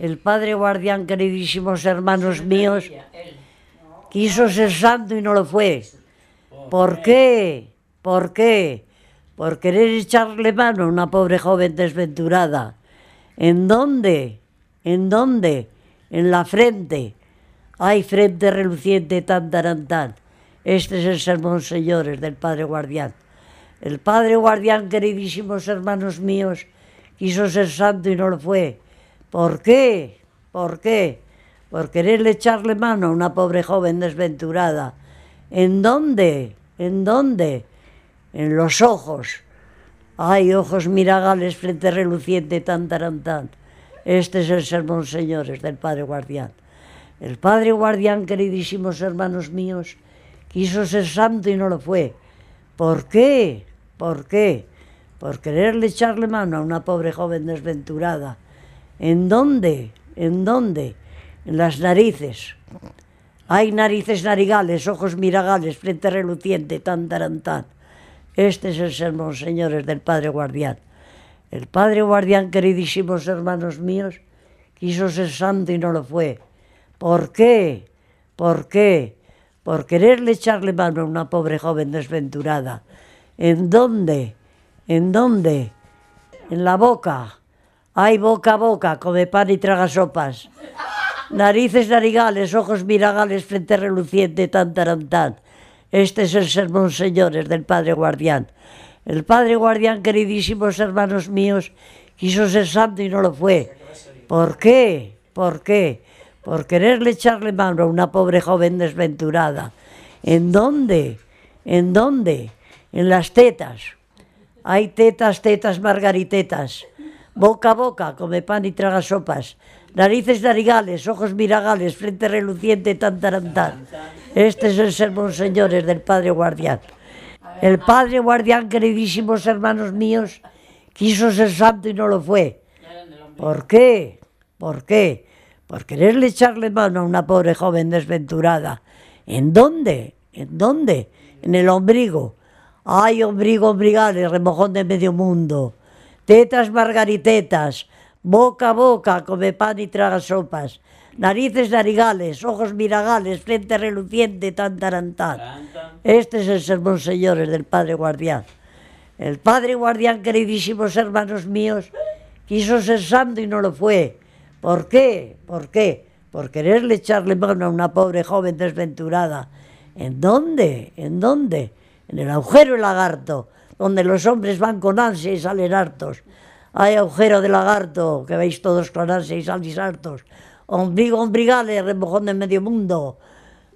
el Padre Guardián, queridísimos hermanos míos, quiso ser santo y no lo fue. ¿Por qué? ¿Por qué? Por querer echarle mano a una pobre joven desventurada. ¿En dónde? ¿En dónde? En la frente. Ay, frente reluciente tan tan. Este es el sermón, señores, del Padre Guardián. El Padre Guardián, queridísimos hermanos míos, quiso ser santo y no lo fue. ¿Por qué? ¿Por qué? Por quererle echarle mano a una pobre joven desventurada. ¿En dónde? ¿En dónde? En los ojos. Ay, ojos miragales, frente reluciente, tan, tan, tan. Este es el sermón, señores, del Padre Guardián. El Padre Guardián, queridísimos hermanos míos, quiso ser santo y no lo fue. ¿Por qué? ¿Por qué? Por quererle echarle mano a una pobre joven desventurada. ¿En dónde? ¿En dónde? En las narices. Hay narices narigales, ojos miragales, frente reluciente, tan, tan. Este es el sermón, señores, del Padre Guardián. El Padre Guardián, queridísimos hermanos míos, quiso ser santo y no lo fue. ¿Por qué? ¿Por qué? Por quererle echarle mano a una pobre joven desventurada. ¿En dónde? ¿En dónde? En la boca. Hay boca a boca, come pan y traga sopas. Narices narigales, ojos miragales, frente reluciente, tan tan. Este es el sermón, señores, del Padre Guardián. El Padre Guardián, queridísimos hermanos míos, quiso ser santo y no lo fue. ¿Por qué? ¿Por qué? Por quererle echarle mano a una pobre joven desventurada. ¿En dónde? ¿En dónde? en las tetas. Hay tetas, tetas, margaritetas. Boca a boca, come pan y traga sopas. Narices narigales, ojos miragales, frente reluciente, tan, tan. Este es el sermón, señores, del Padre Guardián. El Padre Guardián, queridísimos hermanos míos, quiso ser santo y no lo fue. ¿Por qué? ¿Por qué? Por quererle echarle mano a una pobre joven desventurada. ¿En dónde? ¿En dónde? En el ombligo. Ay, ombligo, ombrigales, remojón de medio mundo. Tetas margaritetas, boca a boca, come pan y traga sopas. Narices narigales, ojos miragales, frente reluciente, tan tarantán. Este es el sermón, señores, del Padre Guardián. El Padre Guardián, queridísimos hermanos míos, quiso ser santo y no lo fue. ¿Por qué? ¿Por qué? Por quererle echarle mano a una pobre joven desventurada. ¿En dónde? ¿En dónde? en el agujero del lagarto, donde los hombres van con ansia y salen hartos. Hay agujero de lagarto, que veis todos con ansia y salís hartos. Ombligo, ombrigales, remojón de medio mundo.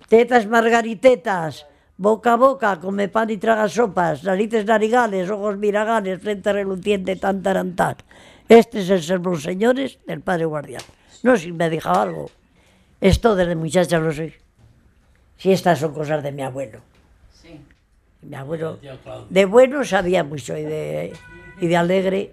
Tetas margaritetas, boca a boca, come pan y traga sopas, narices narigales, ojos miragales, frente reluciente, tan tarantán. Este es el sermón, señores, del Padre Guardián. No si me dejado algo. Esto desde muchacha lo sé. Si estas son cosas de mi abuelo. Mi abuelo de bueno sabía mucho y de, y de alegre